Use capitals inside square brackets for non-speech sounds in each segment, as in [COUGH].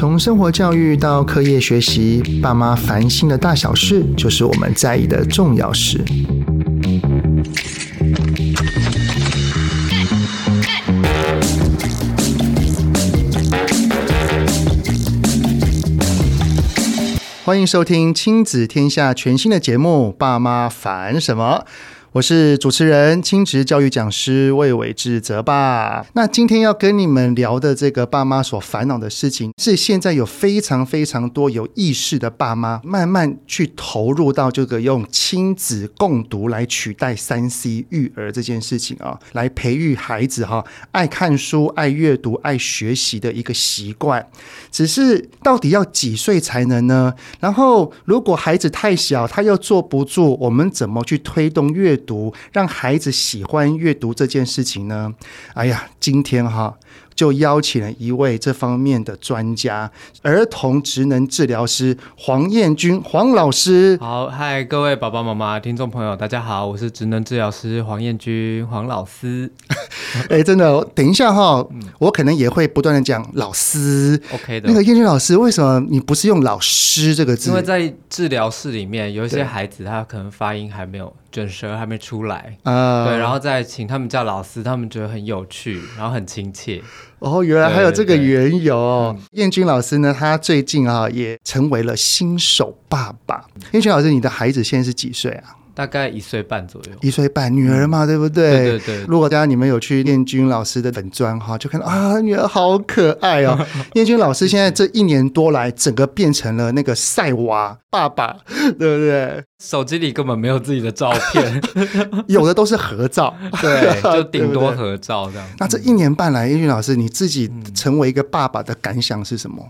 从生活教育到课业学习，爸妈烦心的大小事，就是我们在意的重要事。欢迎收听亲子天下全新的节目《爸妈烦什么》。我是主持人、亲职教育讲师魏伟志泽爸。那今天要跟你们聊的这个爸妈所烦恼的事情，是现在有非常非常多有意识的爸妈慢慢去投入到这个用亲子共读来取代三 C 育儿这件事情啊，来培育孩子哈爱看书、爱阅读、爱学习的一个习惯。只是到底要几岁才能呢？然后如果孩子太小，他又坐不住，我们怎么去推动阅读，让孩子喜欢阅读这件事情呢？哎呀，今天哈。就邀请了一位这方面的专家，儿童职能治疗师黄彦君黄老师。好，嗨，各位爸爸妈妈、听众朋友，大家好，我是职能治疗师黄彦君黄老师。[LAUGHS] 哎、欸，真的，等一下哈，我可能也会不断的讲老师。OK 的。那个彦君老师，为什么你不是用老师这个字？因为在治疗室里面，有一些孩子他可能发音还没有卷舌，还没出来啊。对，然后再请他们叫老师，他们觉得很有趣，然后很亲切。哦，原来还有这个缘由。燕君老师呢，他最近啊也成为了新手爸爸。燕君老师，你的孩子现在是几岁啊？大概一岁半左右，一岁半，女儿嘛，对不对？对对对。如果大家你们有去念君老师的粉砖哈，就看到啊，女儿好可爱哦。[LAUGHS] 念君老师现在这一年多来，整个变成了那个赛娃爸爸，对不对？手机里根本没有自己的照片，[LAUGHS] 有的都是合照，对，就顶多合照这样。那这一年半来，彦君老师你自己成为一个爸爸的感想是什么？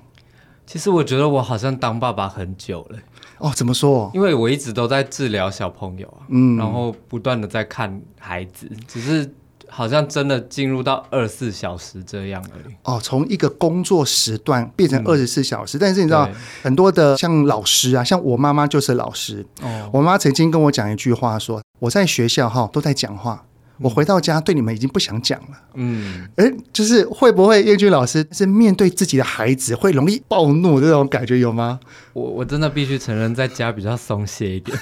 其实我觉得我好像当爸爸很久了。哦，怎么说？因为我一直都在治疗小朋友啊，嗯，然后不断的在看孩子，只是好像真的进入到二十四小时这样而已。哦，从一个工作时段变成二十四小时，嗯，但是你知道很多的像老师啊，像我妈妈就是老师。哦，我妈曾经跟我讲一句话说，说我在学校哈都在讲话。我回到家对你们已经不想讲了。嗯，哎，就是会不会彦君老师是面对自己的孩子会容易暴怒这种感觉有吗？我我真的必须承认，在家比较松懈一点，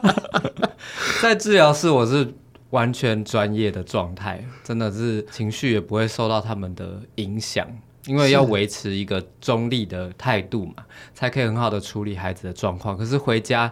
[LAUGHS] 在治疗室我是完全专业的状态，真的是情绪也不会受到他们的影响，因为要维持一个中立的态度嘛，才可以很好的处理孩子的状况。可是回家。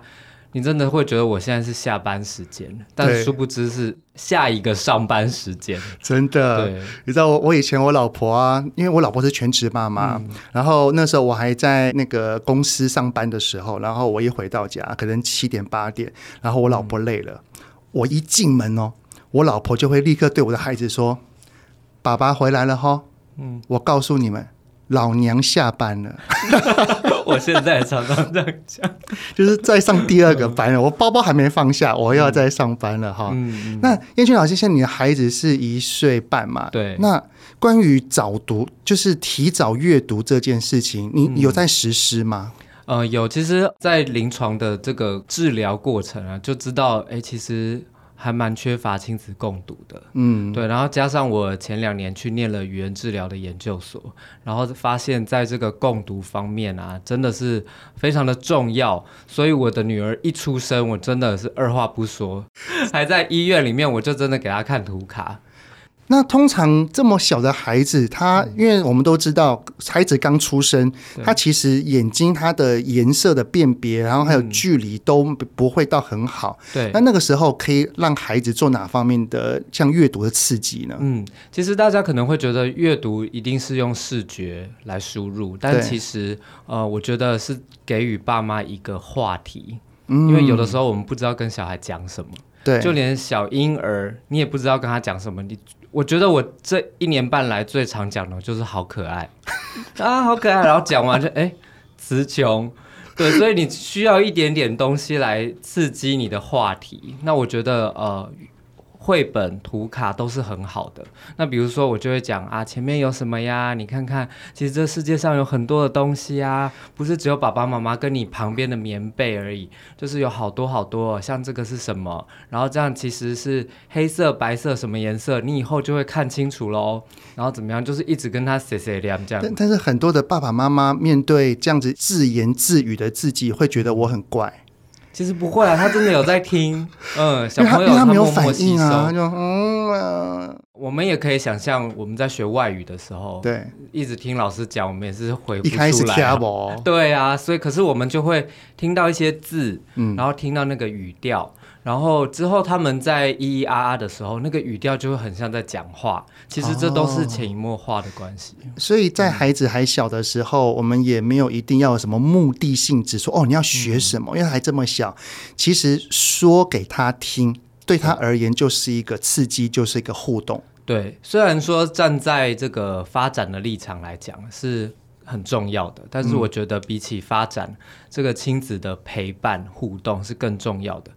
你真的会觉得我现在是下班时间，但殊不知是下一个上班时间。[LAUGHS] 真的，对，你知道我我以前我老婆啊，因为我老婆是全职妈妈，嗯，然后那时候我还在那个公司上班的时候，然后我一回到家，可能七点八点，然后我老婆累了，嗯，我一进门哦，我老婆就会立刻对我的孩子说：“爸爸回来了哈。”嗯，我告诉你们。老娘下班了，[LAUGHS] 我现在常常这样讲，就是在上第二个班了。我包包还没放下，我又要再上班了哈。嗯，那燕君老师，现在你的孩子是一岁半嘛？对。那关于早读，就是提早阅读这件事情，你有在实施吗？嗯、呃，有。其实，在临床的这个治疗过程啊，就知道，哎、欸，其实。还蛮缺乏亲子共读的，嗯，对，然后加上我前两年去念了语言治疗的研究所，然后发现在这个共读方面啊，真的是非常的重要，所以我的女儿一出生，我真的是二话不说，[LAUGHS] 还在医院里面，我就真的给她看图卡。那通常这么小的孩子，他因为我们都知道，孩子刚出生，他其实眼睛他的颜色的辨别，然后还有距离都不会到很好。对，那那个时候可以让孩子做哪方面的像阅读的刺激呢？嗯，其实大家可能会觉得阅读一定是用视觉来输入，但其实呃，我觉得是给予爸妈一个话题，嗯，因为有的时候我们不知道跟小孩讲什么，对，就连小婴儿你也不知道跟他讲什么，你。我觉得我这一年半来最常讲的就是好可爱 [LAUGHS] 啊，好可爱，然后讲完就哎，词穷，对，所以你需要一点点东西来刺激你的话题。那我觉得呃，绘本、图卡都是很好的。那比如说，我就会讲啊，前面有什么呀？你看看，其实这世界上有很多的东西啊，不是只有爸爸妈妈跟你旁边的棉被而已，就是有好多好多。像这个是什么？然后这样其实是黑色、白色什么颜色？你以后就会看清楚喽。然后怎么样？就是一直跟他碎碎念这样。但但是很多的爸爸妈妈面对这样子自言自语的自己，会觉得我很怪。其实不会啊，他真的有在听，[LAUGHS] 嗯，小朋友他，他没有反应啊，他就嗯、啊。我们也可以想象，我们在学外语的时候，对，一直听老师讲，我们也是回不出来。一开始听不，对啊，所以可是我们就会听到一些字，嗯，然后听到那个语调。然后之后他们在咿咿啊啊的时候，那个语调就会很像在讲话。其实这都是潜移默化的关系。哦，所以在孩子还小的时候，嗯，我们也没有一定要有什么目的性质，说哦你要学什么，嗯，因为还这么小。其实说给他听，对他而言就是一个刺激，就是一个互动。对，虽然说站在这个发展的立场来讲是很重要的，但是我觉得比起发展，这个亲子的陪伴互动是更重要的。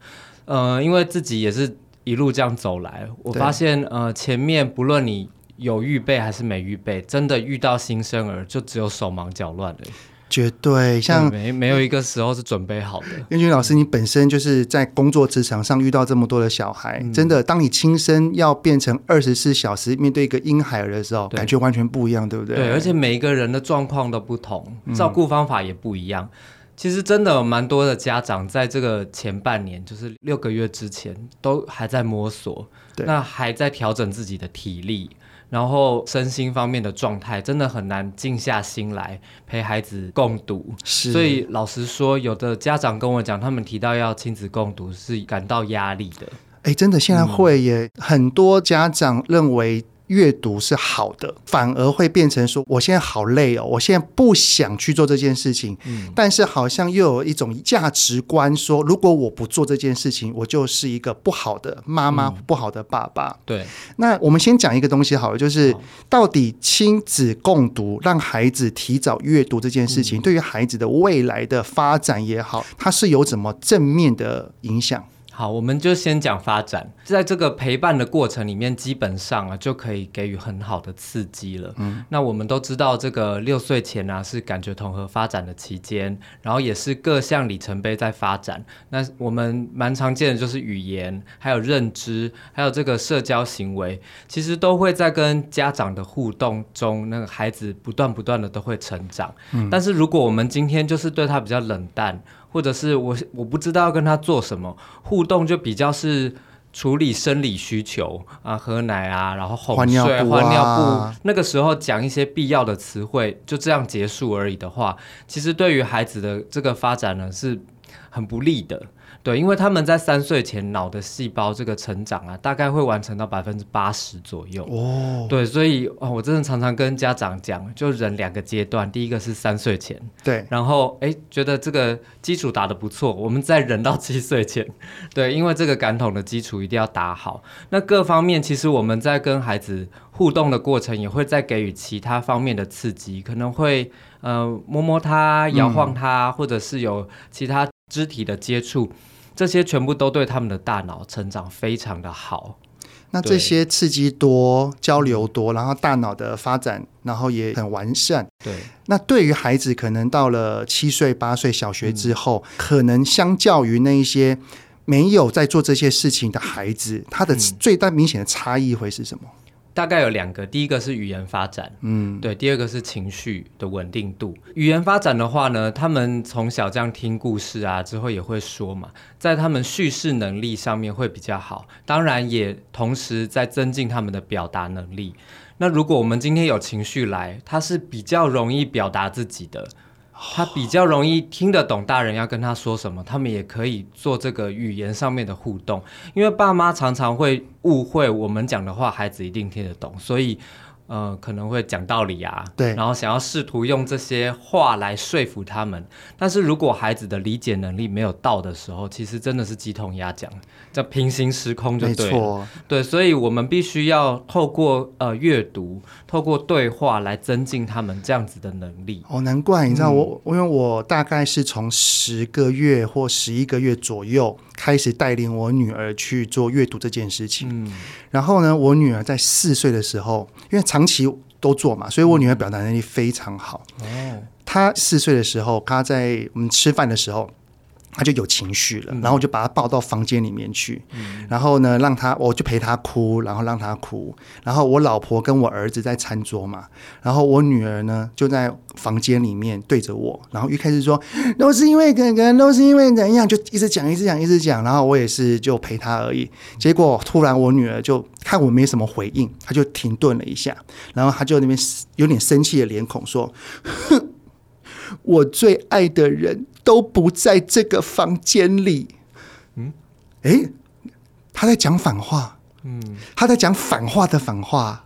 呃，因为自己也是一路这样走来，我发现呃，前面不论你有预备还是没预备，真的遇到新生儿就只有手忙脚乱的，绝对像没没有一个时候是准备好的。燕君老师，你本身就是在工作职场上遇到这么多的小孩，嗯、真的，当你亲身要变成二十四小时面对一个婴孩儿的时候，感觉完全不一样，对不对？对，而且每一个人的状况都不同，照顾方法也不一样。嗯其实真的有蛮多的家长在这个前半年，就是六个月之前，都还在摸索，那还在调整自己的体力，然后身心方面的状态，真的很难静下心来陪孩子共读。是，所以老实说，有的家长跟我讲，他们提到要亲子共读是感到压力的。哎，真的现在会耶，嗯、很多家长认为。阅读是好的，反而会变成说，我现在好累哦，我现在不想去做这件事情。嗯，但是好像又有一种价值观说，如果我不做这件事情，我就是一个不好的妈妈，嗯、不好的爸爸。对，那我们先讲一个东西好了，就是到底亲子共读，让孩子提早阅读这件事情，嗯、对于孩子的未来的发展也好，它是有怎么正面的影响？好，我们就先讲发展，在这个陪伴的过程里面，基本上啊就可以给予很好的刺激了。嗯，那我们都知道，这个六岁前啊是感觉统合发展的期间，然后也是各项里程碑在发展。那我们蛮常见的就是语言，还有认知，还有这个社交行为，其实都会在跟家长的互动中，那个孩子不断不断的都会成长。嗯，但是如果我们今天就是对他比较冷淡，或者是我我不知道要跟他做什么互动，就比较是处理生理需求啊，喝奶啊，然后哄睡、换尿布、啊、换尿布，那个时候讲一些必要的词汇，就这样结束而已的话，其实对于孩子的这个发展呢，是很不利的。对，因为他们在三岁前脑的细胞这个成长啊，大概会完成到百分之八十左右。哦，对，所以哦，我真的常常跟家长讲，就忍两个阶段，第一个是三岁前，对，然后哎，觉得这个基础打得不错，我们再忍到七岁前，对，因为这个感统的基础一定要打好。那各方面其实我们在跟孩子互动的过程，也会再给予其他方面的刺激，可能会呃摸摸他、摇晃他，嗯、或者是有其他肢体的接触。这些全部都对他们的大脑成长非常的好。那这些刺激多、交流多，然后大脑的发展，然后也很完善。对。那对于孩子，可能到了七岁、八岁小学之后，嗯、可能相较于那一些没有在做这些事情的孩子，他的最大明显的差异会是什么？大概有两个，第一个是语言发展，嗯，对，第二个是情绪的稳定度。语言发展的话呢，他们从小这样听故事啊，之后也会说嘛，在他们叙事能力上面会比较好，当然也同时在增进他们的表达能力。那如果我们今天有情绪来，他是比较容易表达自己的。他比较容易听得懂大人要跟他说什么，他们也可以做这个语言上面的互动。因为爸妈常常会误会我们讲的话，孩子一定听得懂，所以呃，可能会讲道理啊，对，然后想要试图用这些话来说服他们。但是如果孩子的理解能力没有到的时候，其实真的是鸡同鸭讲，叫平行时空就对了。没错，对，所以我们必须要透过呃阅读，透过对话来增进他们这样子的能力。哦，难怪你知道我，嗯、因为我大概是从十个月或十一个月左右开始带领我女儿去做阅读这件事情。嗯，然后呢，我女儿在四岁的时候，因为长期都做嘛，所以我女儿表达能力非常好。哦，她四岁的时候，她在我们吃饭的时候。他就有情绪了，然后我就把他抱到房间里面去，嗯、然后呢，让他我就陪他哭，然后让他哭，然后我老婆跟我儿子在餐桌嘛，然后我女儿呢就在房间里面对着我，然后一开始说都是因为哥哥，都是因为怎样，就一直讲一直讲一直讲，然后我也是就陪他而已。结果突然我女儿就看我没什么回应，她就停顿了一下，然后她就那边有点生气的脸孔说：“哼，我最爱的人。”都不在这个房间里。嗯，诶，他在讲反话。嗯，他在讲反话的反话。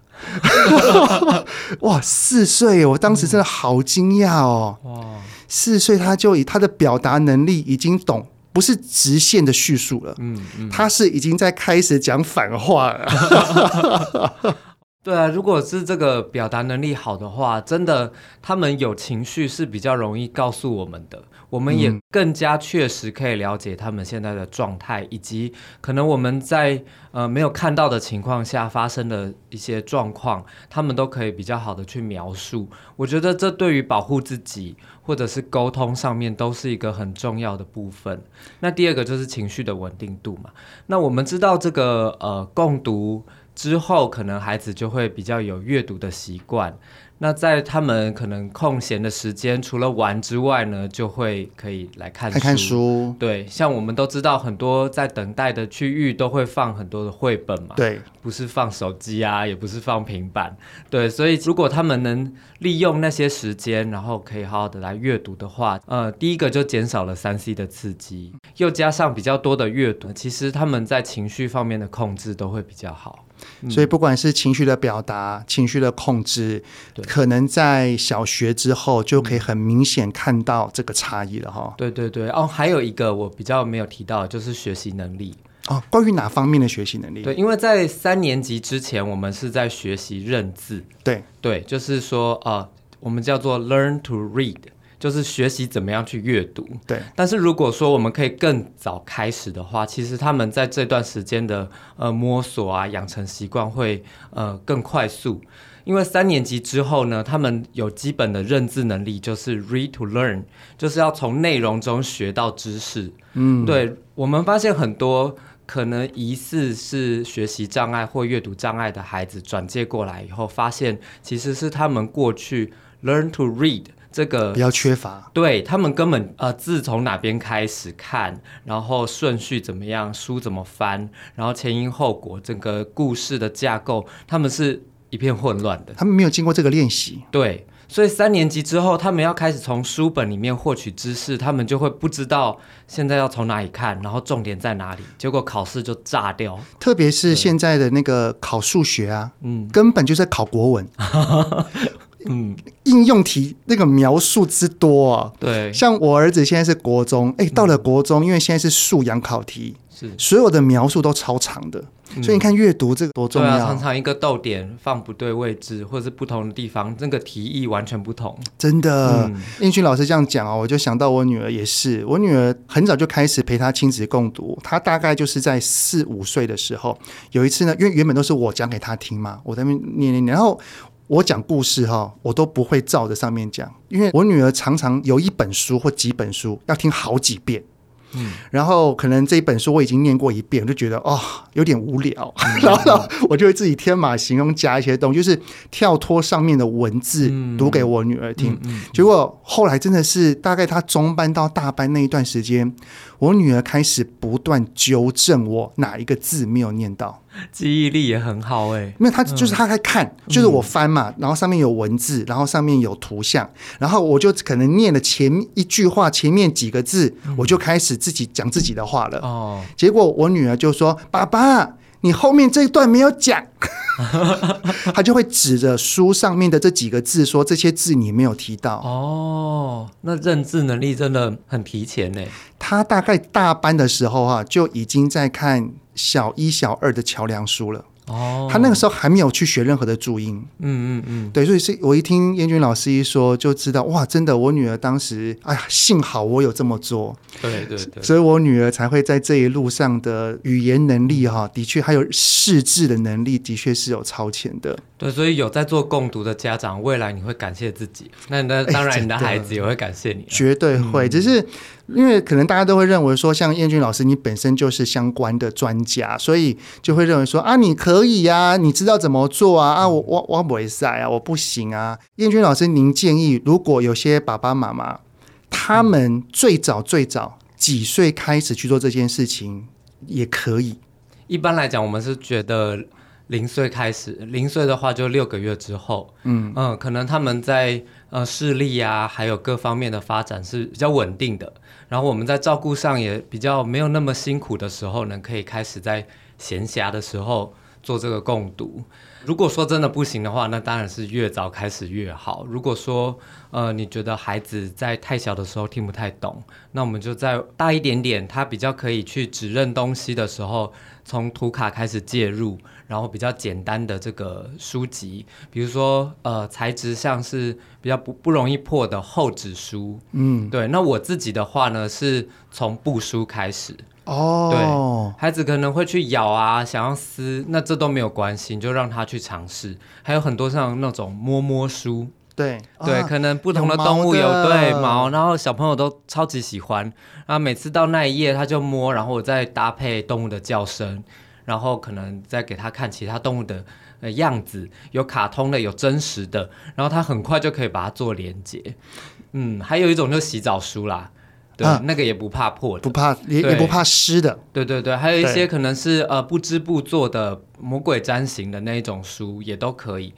[LAUGHS] 哇，四岁，我当时真的好惊讶哦。哇，四岁他就以他的表达能力已经懂，不是直线的叙述了。嗯嗯，他是已经在开始讲反话了。[LAUGHS] 对啊，如果是这个表达能力好的话，真的他们有情绪是比较容易告诉我们的。我们也更加确实可以了解他们现在的状态，以及可能我们在呃没有看到的情况下发生的一些状况，他们都可以比较好的去描述。我觉得这对于保护自己或者是沟通上面都是一个很重要的部分。那第二个就是情绪的稳定度嘛。那我们知道这个呃共读之后，可能孩子就会比较有阅读的习惯。那在他们可能空闲的时间，除了玩之外呢，就会可以来看看书。对，像我们都知道，很多在等待的区域都会放很多的绘本嘛。对，不是放手机啊，也不是放平板。对，所以如果他们能利用那些时间，然后可以好好的来阅读的话，呃，第一个就减少了三 C 的刺激，又加上比较多的阅读，其实他们在情绪方面的控制都会比较好。所以不管是情绪的表达、情绪的控制，可能在小学之后就可以很明显看到这个差异了哈。对对对，哦，还有一个我比较没有提到，就是学习能力哦。关于哪方面的学习能力？对，因为在三年级之前，我们是在学习认字。对对，就是说呃，我们叫做 learn to read。就是学习怎么样去阅读，对。但是如果说我们可以更早开始的话，其实他们在这段时间的呃摸索啊、养成习惯会呃更快速。因为三年级之后呢，他们有基本的认字能力，就是 read to learn，就是要从内容中学到知识。嗯，对。我们发现很多可能疑似是学习障碍或阅读障碍的孩子转介过来以后，发现其实是他们过去 learn to read。这个比较缺乏，对他们根本呃字从哪边开始看，然后顺序怎么样，书怎么翻，然后前因后果，整个故事的架构，他们是一片混乱的。他们没有经过这个练习，对，所以三年级之后，他们要开始从书本里面获取知识，他们就会不知道现在要从哪里看，然后重点在哪里，结果考试就炸掉。特别是现在的那个考数学啊，嗯，根本就是在考国文。[LAUGHS] 嗯，应用题那个描述之多啊，对，像我儿子现在是国中，哎，到了国中，因为现在是素养考题，是。所有的描述都超长的，所以你看阅读这个多重要，常常一个逗点放不对位置，或者是不同的地方，那个题意完全不同。真的，英俊老师这样讲啊，我就想到我女儿也是，我女儿很早就开始陪她亲子共读，她大概就是在四五岁的时候，有一次呢，因为原本都是我讲给她听嘛，我在那边念念念，然后。我讲故事哈，我都不会照着上面讲，因为我女儿常常有一本书或几本书要听好几遍，嗯，然后可能这一本书我已经念过一遍，我就觉得哦有点无聊，嗯、然后我就会自己天马行空加一些东西，就是跳脱上面的文字读给我女儿听。嗯嗯嗯、结果后来真的是大概她中班到大班那一段时间，我女儿开始不断纠正我哪一个字没有念到。[LAUGHS] 记忆力也很好哎、欸，没有他就是他在看，嗯、就是我翻嘛，然后上面有文字，然后上面有图像，然后我就可能念了前一句话，前面几个字，嗯、我就开始自己讲自己的话了。哦，结果我女儿就说：“爸爸，你后面这一段没有讲。[LAUGHS] ”他就会指着书上面的这几个字说：“这些字你没有提到。”哦，那认字能力真的很提前呢。他大概大班的时候啊，就已经在看小一、小二的桥梁书了。哦，他那个时候还没有去学任何的注音，嗯嗯嗯，对，所以是我一听燕君老师一说，就知道哇，真的，我女儿当时，哎呀，幸好我有这么做，对对对，所以我女儿才会在这一路上的语言能力哈，的确还有识字的能力，的确是有超前的。对，所以有在做共读的家长，未来你会感谢自己，那那当然你的孩子也会感谢你，绝对会，只是。因为可能大家都会认为说，像燕君老师，你本身就是相关的专家，所以就会认为说啊，你可以呀、啊，你知道怎么做啊？啊，我我我不会赛啊，我不行啊。燕君老师，您建议，如果有些爸爸妈妈，他们最早最早几岁开始去做这件事情，也可以。一般来讲，我们是觉得零岁开始，零岁的话就六个月之后，嗯嗯，可能他们在呃视力啊，还有各方面的发展是比较稳定的。然后我们在照顾上也比较没有那么辛苦的时候呢，可以开始在闲暇的时候做这个共读。如果说真的不行的话，那当然是越早开始越好。如果说呃你觉得孩子在太小的时候听不太懂，那我们就在大一点点，他比较可以去指认东西的时候，从图卡开始介入。然后比较简单的这个书籍，比如说呃材质像是比较不不容易破的厚纸书，嗯，对。那我自己的话呢，是从布书开始哦，对。孩子可能会去咬啊，想要撕，那这都没有关系，你就让他去尝试。还有很多像那种摸摸书，对对，啊、可能不同的动物有，有对毛，然后小朋友都超级喜欢，然后每次到那一页他就摸，然后我再搭配动物的叫声。然后可能再给他看其他动物的呃样子，有卡通的，有真实的，然后他很快就可以把它做连接。嗯，还有一种就是洗澡书啦，对，啊、那个也不怕破的，不怕也也不怕湿的。对对对，还有一些可能是呃不织布做的魔鬼毡型的那一种书也都可以。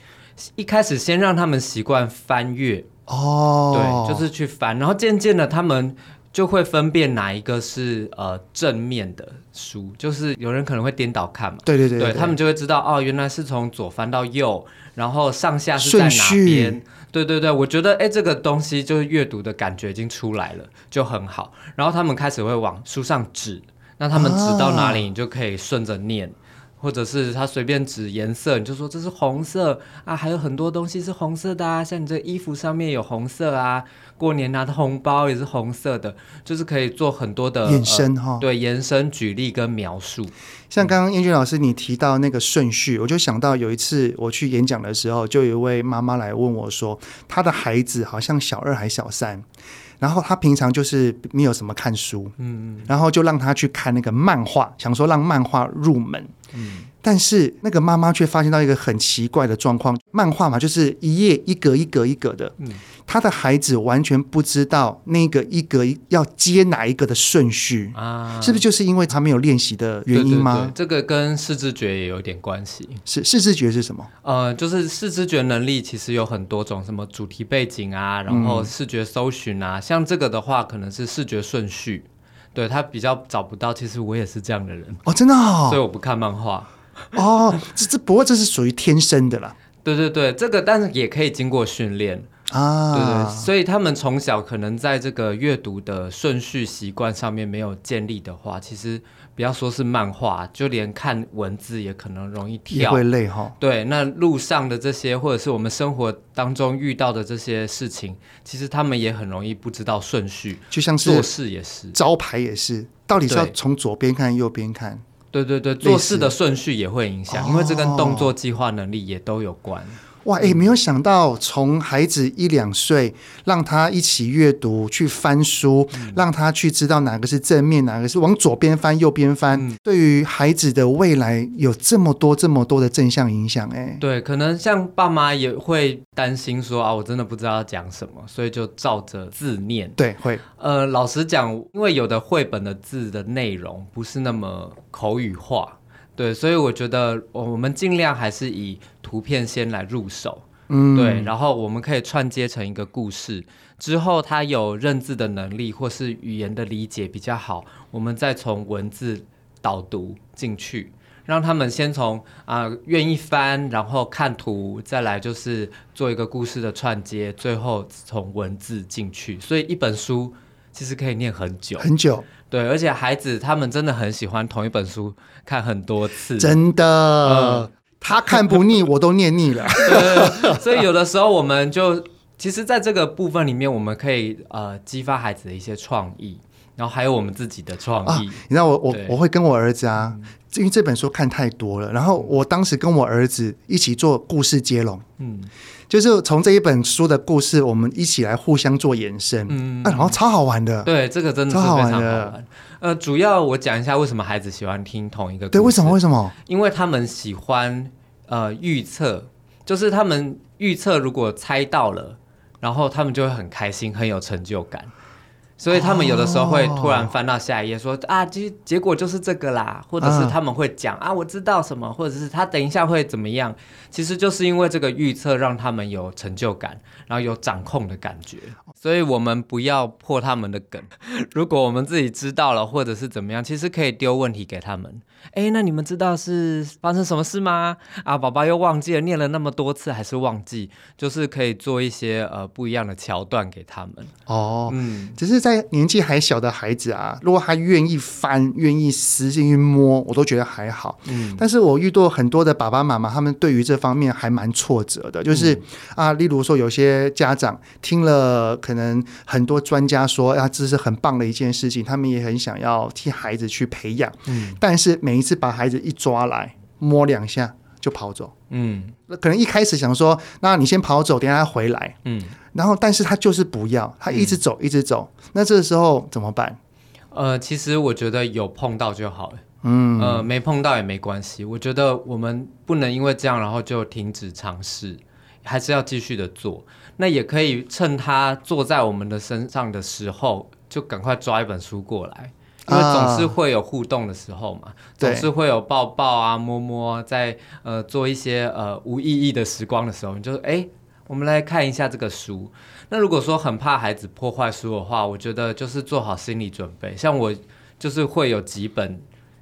一开始先让他们习惯翻阅哦，对，就是去翻，然后渐渐的他们。就会分辨哪一个是呃正面的书，就是有人可能会颠倒看嘛，对对对，对，对，他们就会知道哦，原来是从左翻到右，然后上下是在哪边，对对对，我觉得哎，这个东西就是阅读的感觉已经出来了，就很好，然后他们开始会往书上指，那他们指到哪里，你就可以顺着念。啊或者是他随便指颜色，你就说这是红色啊，还有很多东西是红色的啊，像你这衣服上面有红色啊，过年拿的红包也是红色的，就是可以做很多的延伸哈、呃，对，延伸举例跟描述。像刚刚彦君老师你提到那个顺序，我就想到有一次我去演讲的时候，就有一位妈妈来问我说，她的孩子好像小二还小三。然后他平常就是没有什么看书，嗯，然后就让他去看那个漫画，想说让漫画入门，嗯。但是那个妈妈却发现到一个很奇怪的状况，漫画嘛，就是一页一格一格一格的，嗯，他的孩子完全不知道那个一格要接哪一个的顺序啊，是不是就是因为他没有练习的原因吗？对对对，这个跟视知觉也有点关系。是视知觉是什么？呃，就是视知觉能力其实有很多种，什么主题背景啊，然后视觉搜寻啊，嗯、像这个的话，可能是视觉顺序，对他比较找不到。其实我也是这样的人哦，真的哦，所以我不看漫画。哦，这这不过这是属于天生的啦。对对对，这个但是也可以经过训练啊。对对，所以他们从小可能在这个阅读的顺序习惯上面没有建立的话，其实不要说是漫画，就连看文字也可能容易跳，也会累哈、哦。对，那路上的这些或者是我们生活当中遇到的这些事情，其实他们也很容易不知道顺序，就像是做事也是，招牌也是，到底是要从左边看右边看？对对对，做事的顺序也会影响，因为这跟动作计划能力也都有关。哇，哎，没有想到从孩子一两岁，让他一起阅读，去翻书，嗯，让他去知道哪个是正面，哪个是往左边翻，右边翻，嗯，对于孩子的未来有这么多这么多的正向影响。哎，对，可能像爸妈也会担心说啊，我真的不知道要讲什么，所以就照着字念。对，会。呃，老实讲，因为有的绘本的字的内容不是那么口语化。对，所以我觉得我们尽量还是以图片先来入手，嗯，对，然后我们可以串接成一个故事，之后他有认字的能力或是语言的理解比较好，我们再从文字导读进去，让他们先从啊愿意翻，然后看图，再来就是做一个故事的串接，最后从文字进去。所以一本书其实可以念很久很久。对，而且孩子他们真的很喜欢同一本书看很多次，真的，嗯、他看不腻，我都念腻了。[LAUGHS] 对，所以有的时候我们就其实在这个部分里面，我们可以呃激发孩子的一些创意。然后还有我们自己的创意，啊、你知道我我我会跟我儿子啊，因为这本书看太多了。然后我当时跟我儿子一起做故事接龙，嗯，就是从这一本书的故事，我们一起来互相做延伸，嗯、啊，然后超好玩的。对，这个真的是非常好玩的。呃，主要我讲一下为什么孩子喜欢听同一个故事。对，为什么？为什么？因为他们喜欢呃预测，就是他们预测如果猜到了，然后他们就会很开心，很有成就感。所以他们有的时候会突然翻到下一页，说、哦、啊，结结果就是这个啦，或者是他们会讲、嗯、啊，我知道什么，或者是他等一下会怎么样，其实就是因为这个预测让他们有成就感，然后有掌控的感觉。所以我们不要破他们的梗，如果我们自己知道了，或者是怎么样，其实可以丢问题给他们。哎，那你们知道是发生什么事吗？啊，宝宝又忘记了，念了那么多次还是忘记，就是可以做一些呃不一样的桥段给他们。哦，嗯，只是在。年纪还小的孩子啊，如果他愿意翻、愿意撕进去摸，我都觉得还好。嗯，但是我遇到很多的爸爸妈妈，他们对于这方面还蛮挫折的。就是、嗯、啊，例如说有些家长听了，可能很多专家说啊，这是很棒的一件事情，他们也很想要替孩子去培养。嗯，但是每一次把孩子一抓来摸两下就跑走。嗯，那可能一开始想说，那你先跑走，等下回来。嗯。然后，但是他就是不要，他一直走，嗯、一直走。那这个时候怎么办？呃，其实我觉得有碰到就好了，嗯，呃，没碰到也没关系。我觉得我们不能因为这样，然后就停止尝试，还是要继续的做。那也可以趁他坐在我们的身上的时候，就赶快抓一本书过来，因为总是会有互动的时候嘛，啊、总是会有抱抱啊、摸摸，在呃做一些呃无意义的时光的时候，你就哎。我们来看一下这个书。那如果说很怕孩子破坏书的话，我觉得就是做好心理准备。像我就是会有几本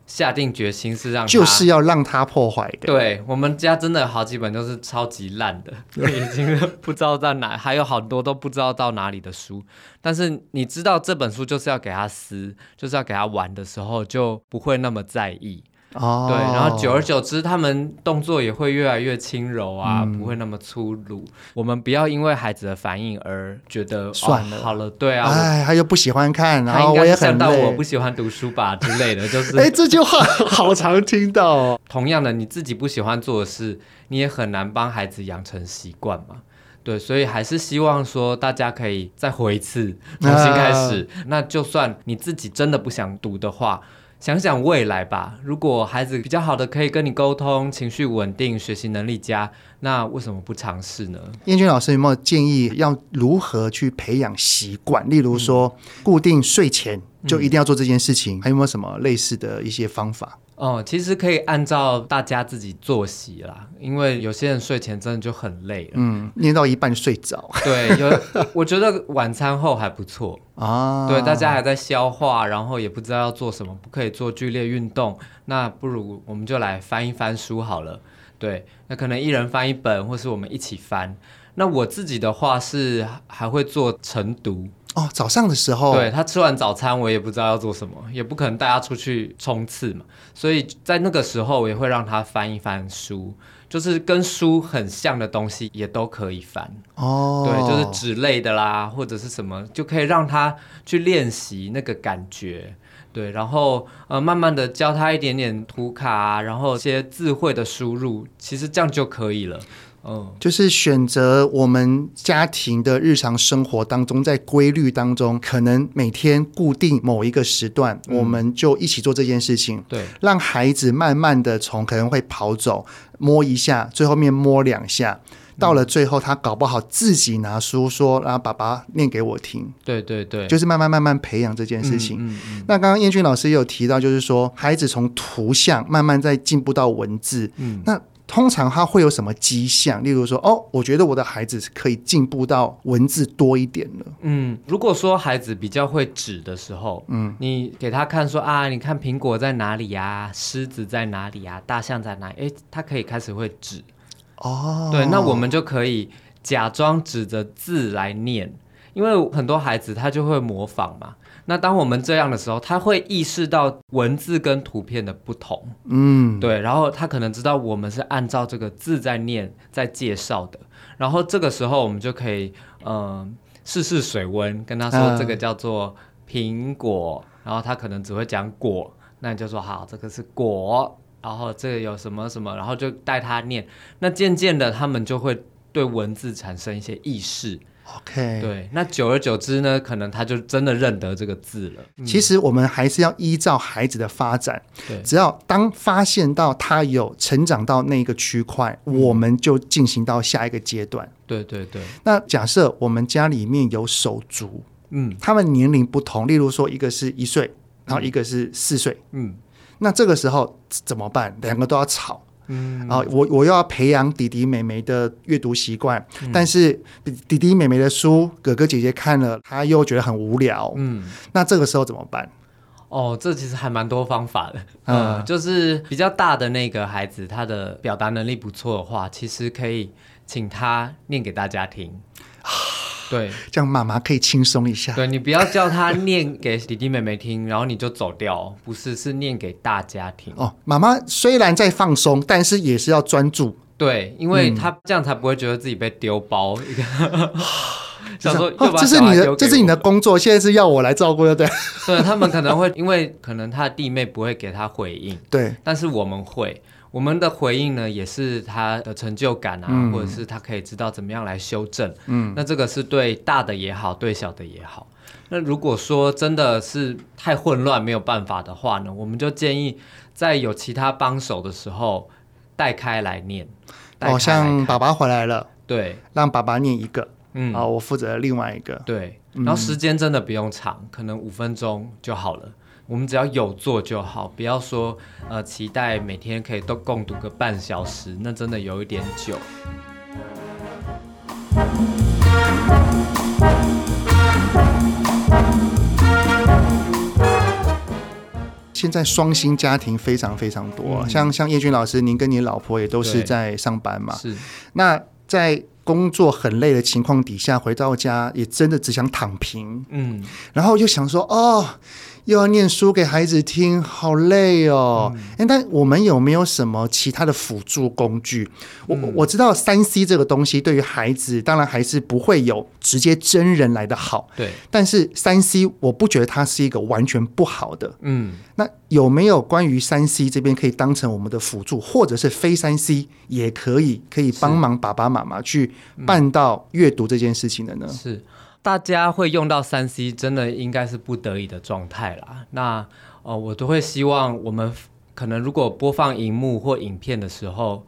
下定决心是让他就是要让它破坏的。对，我们家真的有好几本都是超级烂的，[LAUGHS] 已经不知道在哪，还有好多都不知道到哪里的书。但是你知道这本书就是要给他撕，就是要给他玩的时候，就不会那么在意。哦，对，然后久而久之，他们动作也会越来越轻柔啊，嗯、不会那么粗鲁。我们不要因为孩子的反应而觉得算了，哦、好了，对啊，哎，他又不喜欢看，然后我也很，到我不喜欢读书吧之类的，[LAUGHS] 就是，哎，这句话 [LAUGHS] 好常听到哦。同样的，你自己不喜欢做的事，你也很难帮孩子养成习惯嘛。对，所以还是希望说大家可以再活一次，重新开始。啊、那就算你自己真的不想读的话。想想未来吧，如果孩子比较好的可以跟你沟通，情绪稳定，学习能力佳，那为什么不尝试呢？燕君老师有没有建议要如何去培养习惯？例如说，固定睡前就一定要做这件事情，嗯、还有没有什么类似的一些方法？哦，其实可以按照大家自己作息啦，因为有些人睡前真的就很累了，嗯，念到一半睡着。对，有，[LAUGHS] 我觉得晚餐后还不错啊。对，大家还在消化，然后也不知道要做什么，不可以做剧烈运动，那不如我们就来翻一翻书好了。对，那可能一人翻一本，或是我们一起翻。那我自己的话是还会做晨读。哦，早上的时候，对，他吃完早餐，我也不知道要做什么，也不可能带他出去冲刺嘛，所以在那个时候，我也会让他翻一翻书，就是跟书很像的东西也都可以翻。哦，对，就是纸类的啦，或者是什么，就可以让他去练习那个感觉。对，然后呃，慢慢的教他一点点图卡啊，然后一些智慧的输入，其实这样就可以了。嗯，就是选择我们家庭的日常生活当中，在规律当中，可能每天固定某一个时段，嗯、我们就一起做这件事情。对，让孩子慢慢的从可能会跑走，摸一下，最后面摸两下，到了最后，他搞不好自己拿书说，然后爸爸念给我听。对对对，就是慢慢慢慢培养这件事情。嗯嗯嗯、那刚刚燕君老师也有提到，就是说孩子从图像慢慢在进步到文字。嗯，那。通常他会有什么迹象？例如说，哦，我觉得我的孩子可以进步到文字多一点了。嗯，如果说孩子比较会指的时候，嗯，你给他看说啊，你看苹果在哪里呀？狮子在哪里呀？大象在哪里？哎，他可以开始会指。哦，对，那我们就可以假装指着字来念，因为很多孩子他就会模仿嘛。那当我们这样的时候，他会意识到文字跟图片的不同，嗯，对，然后他可能知道我们是按照这个字在念，在介绍的，然后这个时候我们就可以，嗯、呃，试试水温，跟他说这个叫做苹果，嗯、然后他可能只会讲果，那你就说好，这个是果，然后这个有什么什么，然后就带他念，那渐渐的他们就会对文字产生一些意识。OK，对，那久而久之呢，可能他就真的认得这个字了。嗯、其实我们还是要依照孩子的发展，对，只要当发现到他有成长到那个区块，嗯、我们就进行到下一个阶段。对对对。那假设我们家里面有手足，嗯，他们年龄不同，例如说一个是一岁，然后一个是四岁，嗯，那这个时候怎么办？两个都要吵。嗯，啊，我我又要培养弟弟妹妹的阅读习惯，嗯、但是弟弟妹妹的书，哥哥姐姐看了，他又觉得很无聊。嗯，那这个时候怎么办？哦，这其实还蛮多方法的。嗯，嗯，就是比较大的那个孩子，他的表达能力不错的话，其实可以请他念给大家听。对，这样妈妈可以轻松一下。对，你不要叫他念给弟弟妹妹听，然后你就走掉，不是，是念给大家听。哦，妈妈虽然在放松，但是也是要专注。对，因为他这样才不会觉得自己被丢包。[LAUGHS] 想说，哦，这是你的，这是你的工作，现在是要我来照顾的，对。对，他们可能会，因为可能他的弟妹不会给他回应，对，但是我们会。我们的回应呢，也是他的成就感啊，嗯、或者是他可以知道怎么样来修正。嗯，那这个是对大的也好，对小的也好。那如果说真的是太混乱没有办法的话呢，我们就建议在有其他帮手的时候带开来念。好、哦、像爸爸回来了，对，让爸爸念一个，嗯，啊，我负责另外一个，对，然后时间真的不用长，可能五分钟就好了。我们只要有做就好，不要说呃期待每天可以都共读个半小时，那真的有一点久。现在双薪家庭非常非常多，嗯、像像叶军老师，您跟你老婆也都是在上班嘛？是。那在工作很累的情况底下，回到家也真的只想躺平。嗯。然后又想说，哦。又要念书给孩子听，好累哦。嗯、但我们有没有什么其他的辅助工具？嗯、我我知道三 C 这个东西对于孩子，当然还是不会有直接真人来的好。对。但是三 C 我不觉得它是一个完全不好的。嗯。那有没有关于三 C 这边可以当成我们的辅助，或者是非三 C 也可以可以帮忙爸爸妈妈去办到阅读这件事情的呢？是。大家会用到三 C，真的应该是不得已的状态啦。那呃，我都会希望我们可能如果播放荧幕或影片的时候，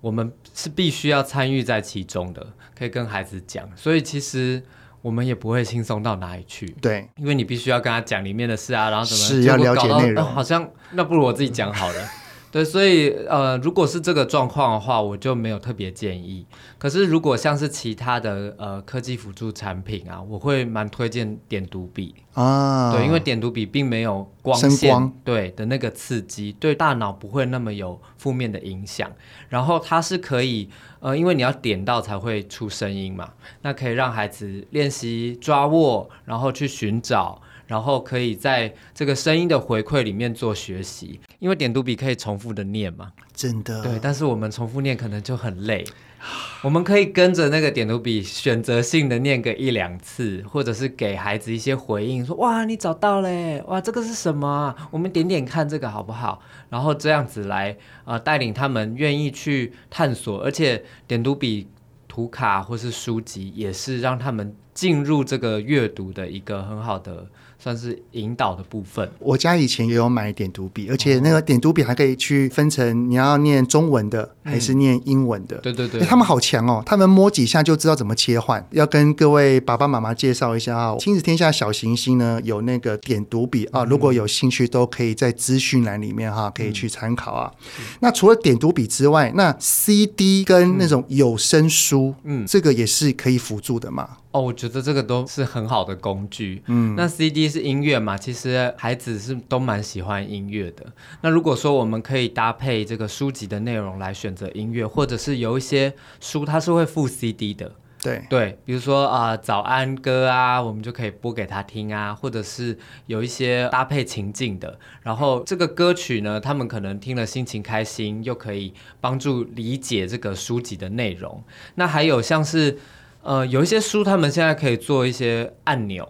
我们是必须要参与在其中的，可以跟孩子讲。所以其实我们也不会轻松到哪里去。对，因为你必须要跟他讲里面的事啊，然后怎么是要了解内容，呃，好像那不如我自己讲好了。对，所以呃，如果是这个状况的话，我就没有特别建议。可是如果像是其他的呃科技辅助产品啊，我会蛮推荐点读笔啊。对，因为点读笔并没有光线光对的那个刺激，对大脑不会那么有负面的影响。然后它是可以呃，因为你要点到才会出声音嘛，那可以让孩子练习抓握，然后去寻找。然后可以在这个声音的回馈里面做学习，因为点读笔可以重复的念嘛，真的。对，但是我们重复念可能就很累。我们可以跟着那个点读笔选择性的念个一两次，或者是给孩子一些回应，说哇，你找到嘞，哇，这个是什么？我们点点看这个好不好？然后这样子来呃带领他们愿意去探索，而且点读笔图卡或是书籍也是让他们。进入这个阅读的一个很好的。算是引导的部分。我家以前也有买点读笔，而且那个点读笔还可以去分成你要念中文的还是念英文的。对对对，他们好强哦，他们摸几下就知道怎么切换。要跟各位爸爸妈妈介绍一下啊，亲子天下小行星呢有那个点读笔啊，如果有兴趣都可以在资讯栏里面哈可以去参考啊。那除了点读笔之外，那 CD 跟那种有声书，嗯，这个也是可以辅助的嘛。哦，我觉得这个都是很好的工具。嗯，那 CD 是音乐嘛，其实孩子是都蛮喜欢音乐的。那如果说我们可以搭配这个书籍的内容来选择音乐，或者是有一些书它是会附 CD 的，对对，比如说啊、呃、早安歌啊，我们就可以播给他听啊，或者是有一些搭配情境的，然后这个歌曲呢，他们可能听了心情开心，又可以帮助理解这个书籍的内容。那还有像是。呃，有一些书，他们现在可以做一些按钮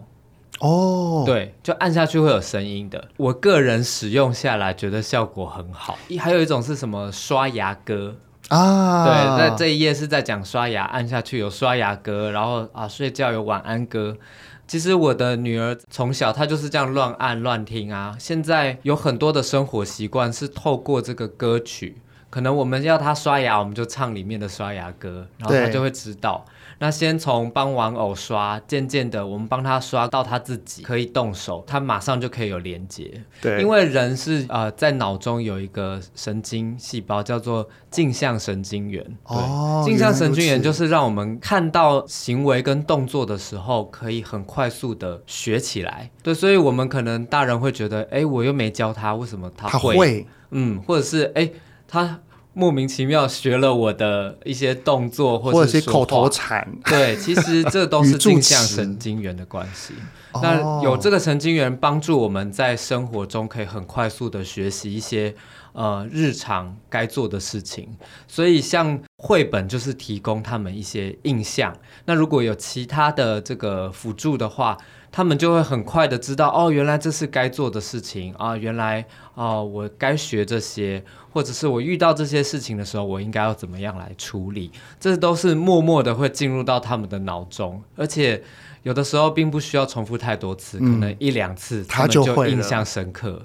哦，对，就按下去会有声音的。我个人使用下来觉得效果很好。还有一种是什么刷牙歌啊？对，那这一页是在讲刷牙，按下去有刷牙歌，然后啊睡觉有晚安歌。其实我的女儿从小她就是这样乱按乱听啊。现在有很多的生活习惯是透过这个歌曲，可能我们要她刷牙，我们就唱里面的刷牙歌，然后她就会知道。那先从帮玩偶刷，渐渐的，我们帮他刷到他自己可以动手，他马上就可以有连接。对，因为人是呃在脑中有一个神经细胞叫做镜像神经元。哦，镜像神经元就是让我们看到行为跟动作的时候，可以很快速的学起来。对，所以我们可能大人会觉得，哎，我又没教他，为什么他会？他会。嗯，或者是哎他。莫名其妙学了我的一些动作，或者是口头禅。对，其实这都是 [LAUGHS] 镜像神经元的关系。那有这个神经元帮助我们在生活中可以很快速的学习一些呃日常该做的事情。所以像绘本就是提供他们一些印象。那如果有其他的这个辅助的话，他们就会很快的知道哦，原来这是该做的事情啊，原来哦我该学这些。或者是我遇到这些事情的时候，我应该要怎么样来处理？这都是默默的会进入到他们的脑中，而且有的时候并不需要重复太多次，嗯、可能一两次他们就印象深刻。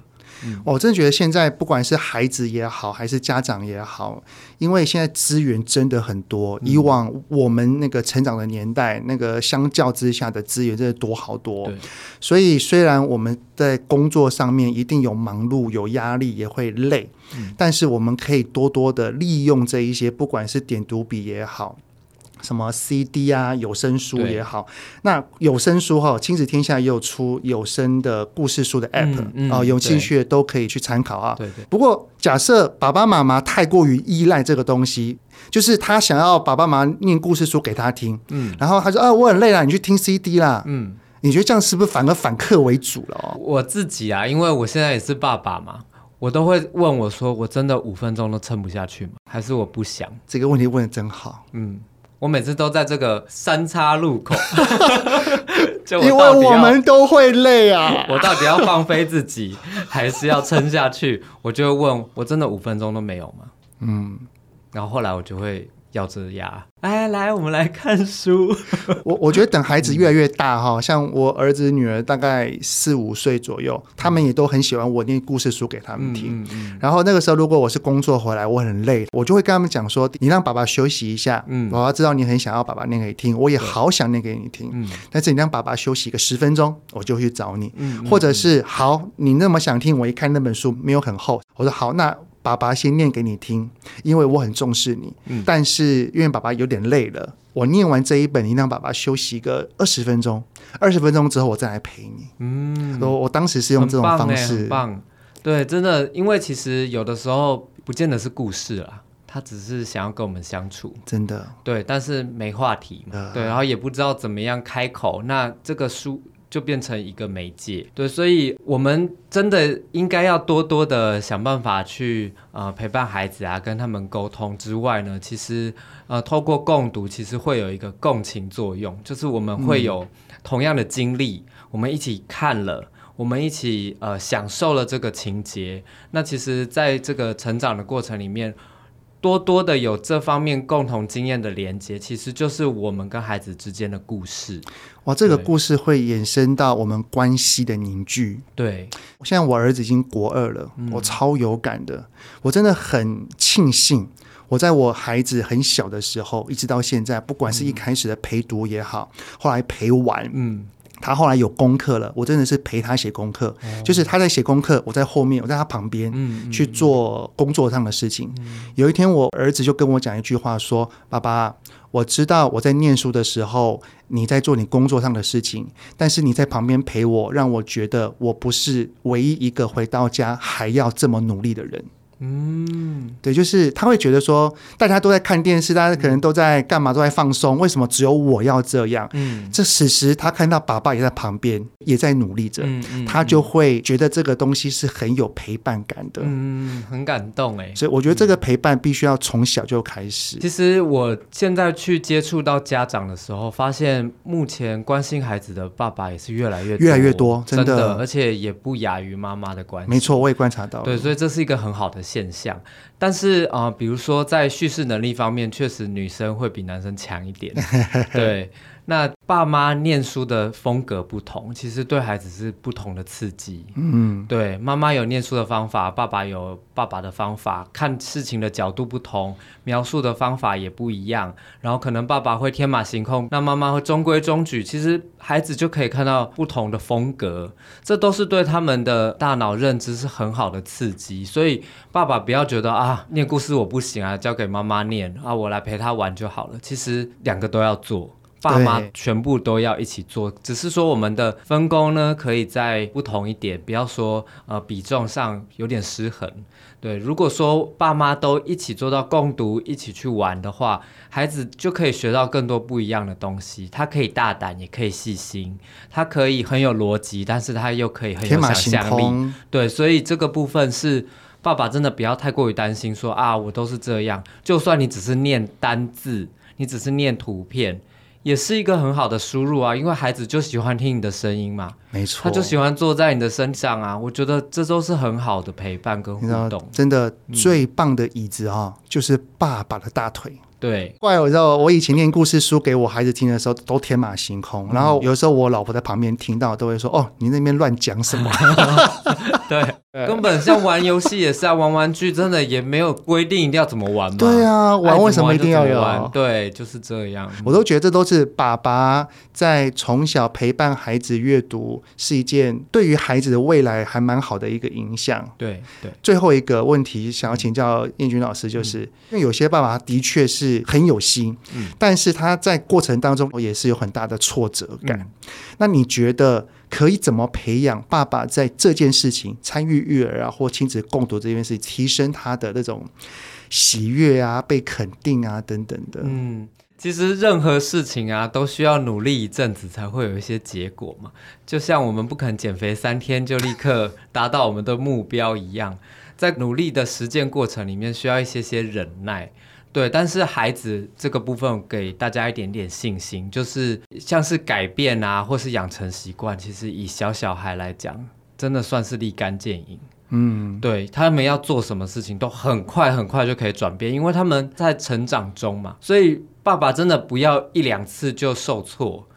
我真的觉得现在不管是孩子也好，还是家长也好，因为现在资源真的很多。以往我们那个成长的年代，那个相较之下的资源真的多好多。所以虽然我们在工作上面一定有忙碌、有压力，也会累，但是我们可以多多的利用这一些，不管是点读笔也好。什么 CD 啊，有声书也好，那有声书哈，亲子天下也有出有声的故事书的 App 啊、嗯嗯呃，有兴趣的都可以去参考啊。对对。不过假设爸爸妈妈太过于依赖这个东西，就是他想要爸爸妈妈念故事书给他听，嗯，然后他说啊，我很累了，你去听 CD 啦，嗯，你觉得这样是不是反而反客为主了哦？我自己啊，因为我现在也是爸爸嘛，我都会问我说，我真的五分钟都撑不下去吗？还是我不想？这个问题问的真好，嗯。我每次都在这个三岔路口，[LAUGHS] 因为我们都会累啊。我到底要放飞自己，还是要撑下去？我就会问，我真的五分钟都没有吗？嗯，然后后来我就会。咬着牙，来来，我们来看书。[LAUGHS] 我我觉得等孩子越来越大哈，像我儿子女儿大概四五岁左右，他们也都很喜欢我念故事书给他们听。然后那个时候，如果我是工作回来，我很累，我就会跟他们讲说：“你让爸爸休息一下。”嗯，爸爸知道你很想要爸爸念给你听，我也好想念给你听。嗯，但是你让爸爸休息个十分钟，我就去找你。嗯，或者是好，你那么想听，我一看那本书没有很厚，我说好，那。爸爸先念给你听，因为我很重视你。嗯，但是因为爸爸有点累了，我念完这一本，你让爸爸休息个二十分钟。二十分钟之后，我再来陪你。嗯，我我当时是用这种方式，很棒，很棒。对，真的，因为其实有的时候不见得是故事啦，他只是想要跟我们相处，真的。对，但是没话题嘛，呃、对，然后也不知道怎么样开口。那这个书。就变成一个媒介，对，所以我们真的应该要多多的想办法去呃陪伴孩子啊，跟他们沟通之外呢，其实呃透过共读，其实会有一个共情作用，就是我们会有同样的经历，嗯、我们一起看了，我们一起呃享受了这个情节，那其实在这个成长的过程里面。多多的有这方面共同经验的连接，其实就是我们跟孩子之间的故事。哇，这个故事会衍生到我们关系的凝聚。对，现在我儿子已经国二了，嗯、我超有感的。我真的很庆幸，我在我孩子很小的时候，一直到现在，不管是一开始的陪读也好，嗯、后来陪玩，嗯。他后来有功课了，我真的是陪他写功课，哦、就是他在写功课，我在后面，我在他旁边去做工作上的事情。有一天，我儿子就跟我讲一句话，说：“爸爸，我知道我在念书的时候你在做你工作上的事情，但是你在旁边陪我，让我觉得我不是唯一一个回到家还要这么努力的人。”嗯，对，就是他会觉得说，大家都在看电视，大家可能都在干嘛，都在放松，为什么只有我要这样？嗯，这此时他看到爸爸也在旁边，也在努力着，嗯嗯、他就会觉得这个东西是很有陪伴感的，嗯，很感动哎。所以我觉得这个陪伴必须要从小就开始。其实我现在去接触到家长的时候，发现目前关心孩子的爸爸也是越来越多，越来越多，真的，真的，而且也不亚于妈妈的关系。没错，我也观察到，对，所以这是一个很好的现象，但是啊、呃，比如说在叙事能力方面，确实女生会比男生强一点。[LAUGHS] 对，那爸妈念书的风格不同，其实对孩子是不同的刺激。嗯，对，妈妈有念书的方法，爸爸有爸爸的方法，看事情的角度不同，描述的方法也不一样。然后可能爸爸会天马行空，那妈妈会中规中矩。其实孩子就可以看到不同的风格，这都是对他们的大脑认知是很好的刺激。所以爸爸不要觉得啊，念故事我不行啊，交给妈妈念啊，我来陪他玩就好了。其实两个都要做。爸妈全部都要一起做，只是说我们的分工呢，可以在不同一点，不要说呃比重上有点失衡。对，如果说爸妈都一起做到共读，一起去玩的话，孩子就可以学到更多不一样的东西。他可以大胆，也可以细心，他可以很有逻辑，但是他又可以很有想象力。对，所以这个部分是爸爸真的不要太过于担心说，说啊，我都是这样。就算你只是念单字，你只是念图片。也是一个很好的输入啊，因为孩子就喜欢听你的声音嘛，没错，他就喜欢坐在你的身上啊。我觉得这都是很好的陪伴跟互动。真的最棒的椅子啊，嗯、就是爸爸的大腿。对，怪我知道，我以前念故事书给我孩子听的时候，都天马行空。然后有时候我老婆在旁边听到，都会说：“哦，你那边乱讲什么？[LAUGHS] [LAUGHS] ”对，根本像玩游戏也是啊，玩玩具真的也没有规定一定要怎么玩嘛。对啊，玩为什么一定要有？玩？对，就是这样。我都觉得这都是爸爸在从小陪伴孩子阅读，是一件对于孩子的未来还蛮好的一个影响。对对。最后一个问题想要请教燕军老师，就是、嗯、因为有些爸爸的确是。很有心，嗯，但是他在过程当中也是有很大的挫折感。嗯、那你觉得可以怎么培养爸爸在这件事情参与育儿啊，或亲子共读这件事情，提升他的那种喜悦啊、被肯定啊等等的？嗯，其实任何事情啊，都需要努力一阵子才会有一些结果嘛。就像我们不肯减肥三天就立刻达到我们的目标一样，在努力的实践过程里面，需要一些些忍耐。对，但是孩子这个部分给大家一点点信心，就是像是改变啊，或是养成习惯，其实以小小孩来讲，真的算是立竿见影。嗯，对，他们要做什么事情都很快很快就可以转变，因为他们在成长中嘛。所以爸爸真的不要一两次就受挫，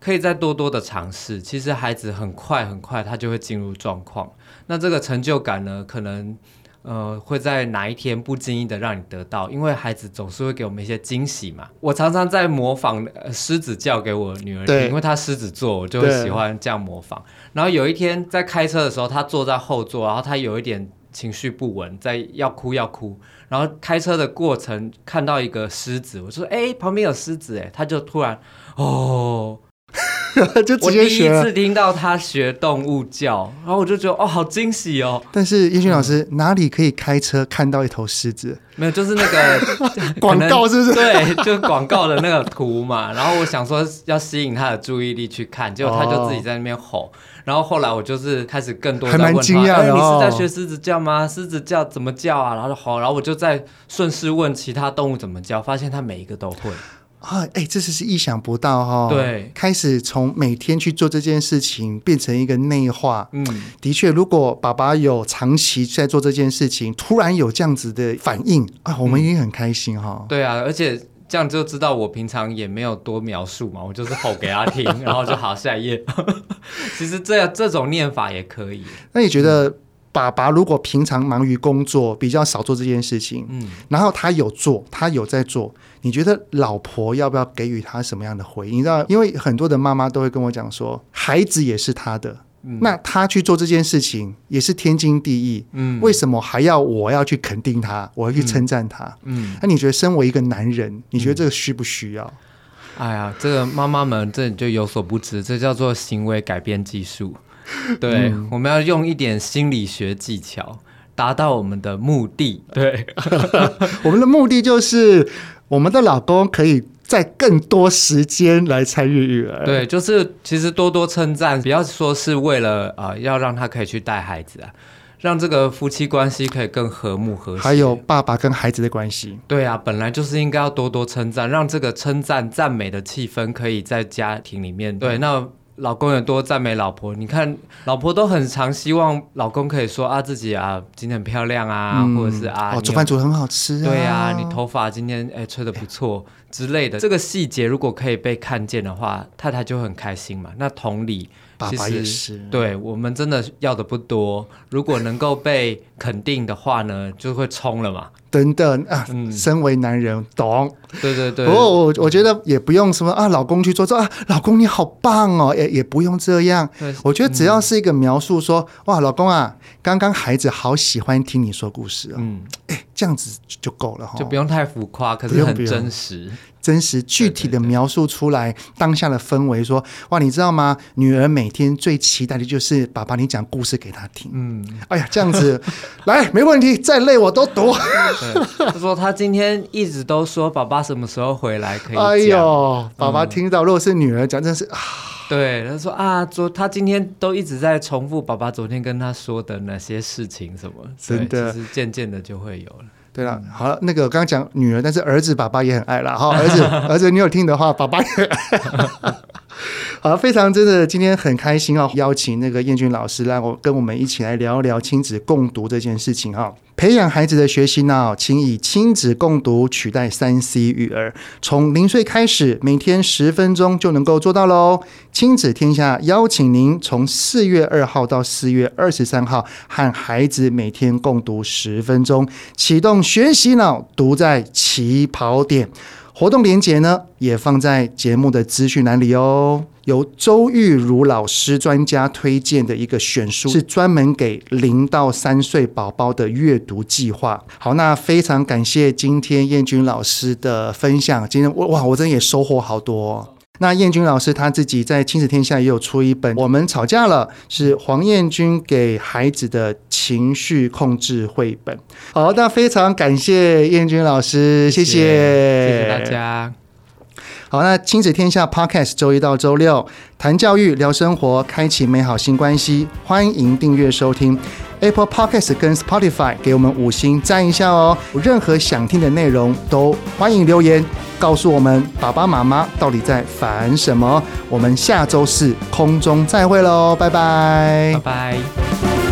可以再多多的尝试。其实孩子很快很快他就会进入状况，那这个成就感呢，可能。呃，会在哪一天不经意的让你得到？因为孩子总是会给我们一些惊喜嘛。我常常在模仿狮子叫给我女儿听，因为她狮子座，我就会喜欢这样模仿。然后有一天在开车的时候，她坐在后座，然后她有一点情绪不稳，在要哭要哭。然后开车的过程看到一个狮子，我说：“哎，旁边有狮子！”哎，她就突然哦。[LAUGHS] 就直接学。我第一次听到他学动物叫，然后我就觉得哦，好惊喜哦。但是彦君老师、嗯、哪里可以开车看到一头狮子？没有，就是那个 [LAUGHS] 广告，是不是？对，就是广告的那个图嘛。然后我想说要吸引他的注意力去看，结果他就自己在那边吼。然后后来我就是开始更多在问他，还蛮惊讶的、哦哎，你是在学狮子叫吗？狮子叫怎么叫啊？然后就吼，然后我就在顺势问其他动物怎么叫，发现他每一个都会。啊，哎，这是是意想不到哈、哦。对，开始从每天去做这件事情变成一个内化。嗯，的确，如果爸爸有长期在做这件事情，突然有这样子的反应啊，我们也很开心哈、哦。对啊，而且。这样就知道我平常也没有多描述嘛，我就是吼给他听，[LAUGHS] 然后就好下一页。[LAUGHS] 其实这样这种念法也可以。那你觉得爸爸如果平常忙于工作，比较少做这件事情，嗯，然后他有做，他有在做，你觉得老婆要不要给予他什么样的回应？你知道，因为很多的妈妈都会跟我讲说，孩子也是他的。嗯、那他去做这件事情也是天经地义，嗯，为什么还要我要去肯定他，我要去称赞他？嗯，那你觉得身为一个男人，你觉得这个需不需要？嗯、哎呀，这个妈妈们这你就有所不知，这叫做行为改变技术。[LAUGHS] 对，嗯、我们要用一点心理学技巧，达到我们的目的。对，[LAUGHS] 我们的目的就是我们的老公可以。在更多时间来参与育儿，对，就是其实多多称赞，不要说是为了啊、呃，要让他可以去带孩子啊，让这个夫妻关系可以更和睦和谐。还有爸爸跟孩子的关系，对啊，本来就是应该要多多称赞，让这个称赞赞美的气氛可以在家庭里面。对，那。老公有多赞美老婆，你看老婆都很常希望老公可以说啊自己啊今天很漂亮啊，嗯、或者是啊煮饭煮得很好吃，啊，对啊，你头发今天哎吹得不错之类的，这个细节如果可以被看见的话，太太就很开心嘛。那同理。爸爸也是，对我们真的要的不多。如果能够被肯定的话呢，[LAUGHS] 就会冲了嘛。等等啊，嗯、身为男人懂。对对对。不过我我觉得也不用什么啊，老公去做做啊，老公你好棒哦，也也不用这样。对我觉得只要是一个描述说，说、嗯、哇，老公啊，刚刚孩子好喜欢听你说故事哦。嗯，哎，这样子就够了哈，就不用太浮夸，可是很真实。真实具体的描述出来当下的氛围，说哇，你知道吗？女儿每天最期待的就是爸爸你讲故事给她听。嗯，哎呀，这样子 [LAUGHS] 来没问题，再累我都读。他说他今天一直都说爸爸什么时候回来可以讲。哎呦，爸爸听到，如果是女儿讲，真是啊。对，他说啊，昨他今天都一直在重复爸爸昨天跟他说的那些事情，什么真的，其实渐渐的就会有了。对了，好了，那个刚刚讲女儿，但是儿子爸爸也很爱了哈。儿子，[LAUGHS] 儿子，你有听的话，爸爸也爱。[LAUGHS] 好，非常真的，今天很开心啊，邀请那个燕君老师来，我跟我们一起来聊一聊亲子共读这件事情哈。培养孩子的学习脑，请以亲子共读取代三 C 育儿，从零岁开始，每天十分钟就能够做到喽。亲子天下邀请您从四月二号到四月二十三号，和孩子每天共读十分钟，启动学习脑，读在起跑点。活动链接呢，也放在节目的资讯栏里哦。由周玉如老师专家推荐的一个选书，是专门给零到三岁宝宝的阅读计划。好，那非常感谢今天燕君老师的分享。今天哇，我真的也收获好多。那燕君老师他自己在亲子天下也有出一本《我们吵架了》，是黄燕君给孩子的情绪控制绘本。好，那非常感谢燕君老师，谢谢，谢谢，谢谢大家。好，那亲子天下 Podcast 周一到周六谈教育、聊生活，开启美好新关系。欢迎订阅收听 Apple Podcast 跟 Spotify，给我们五星赞一下哦。有任何想听的内容都欢迎留言告诉我们，爸爸妈妈到底在烦什么？我们下周四空中再会喽，拜拜，拜拜。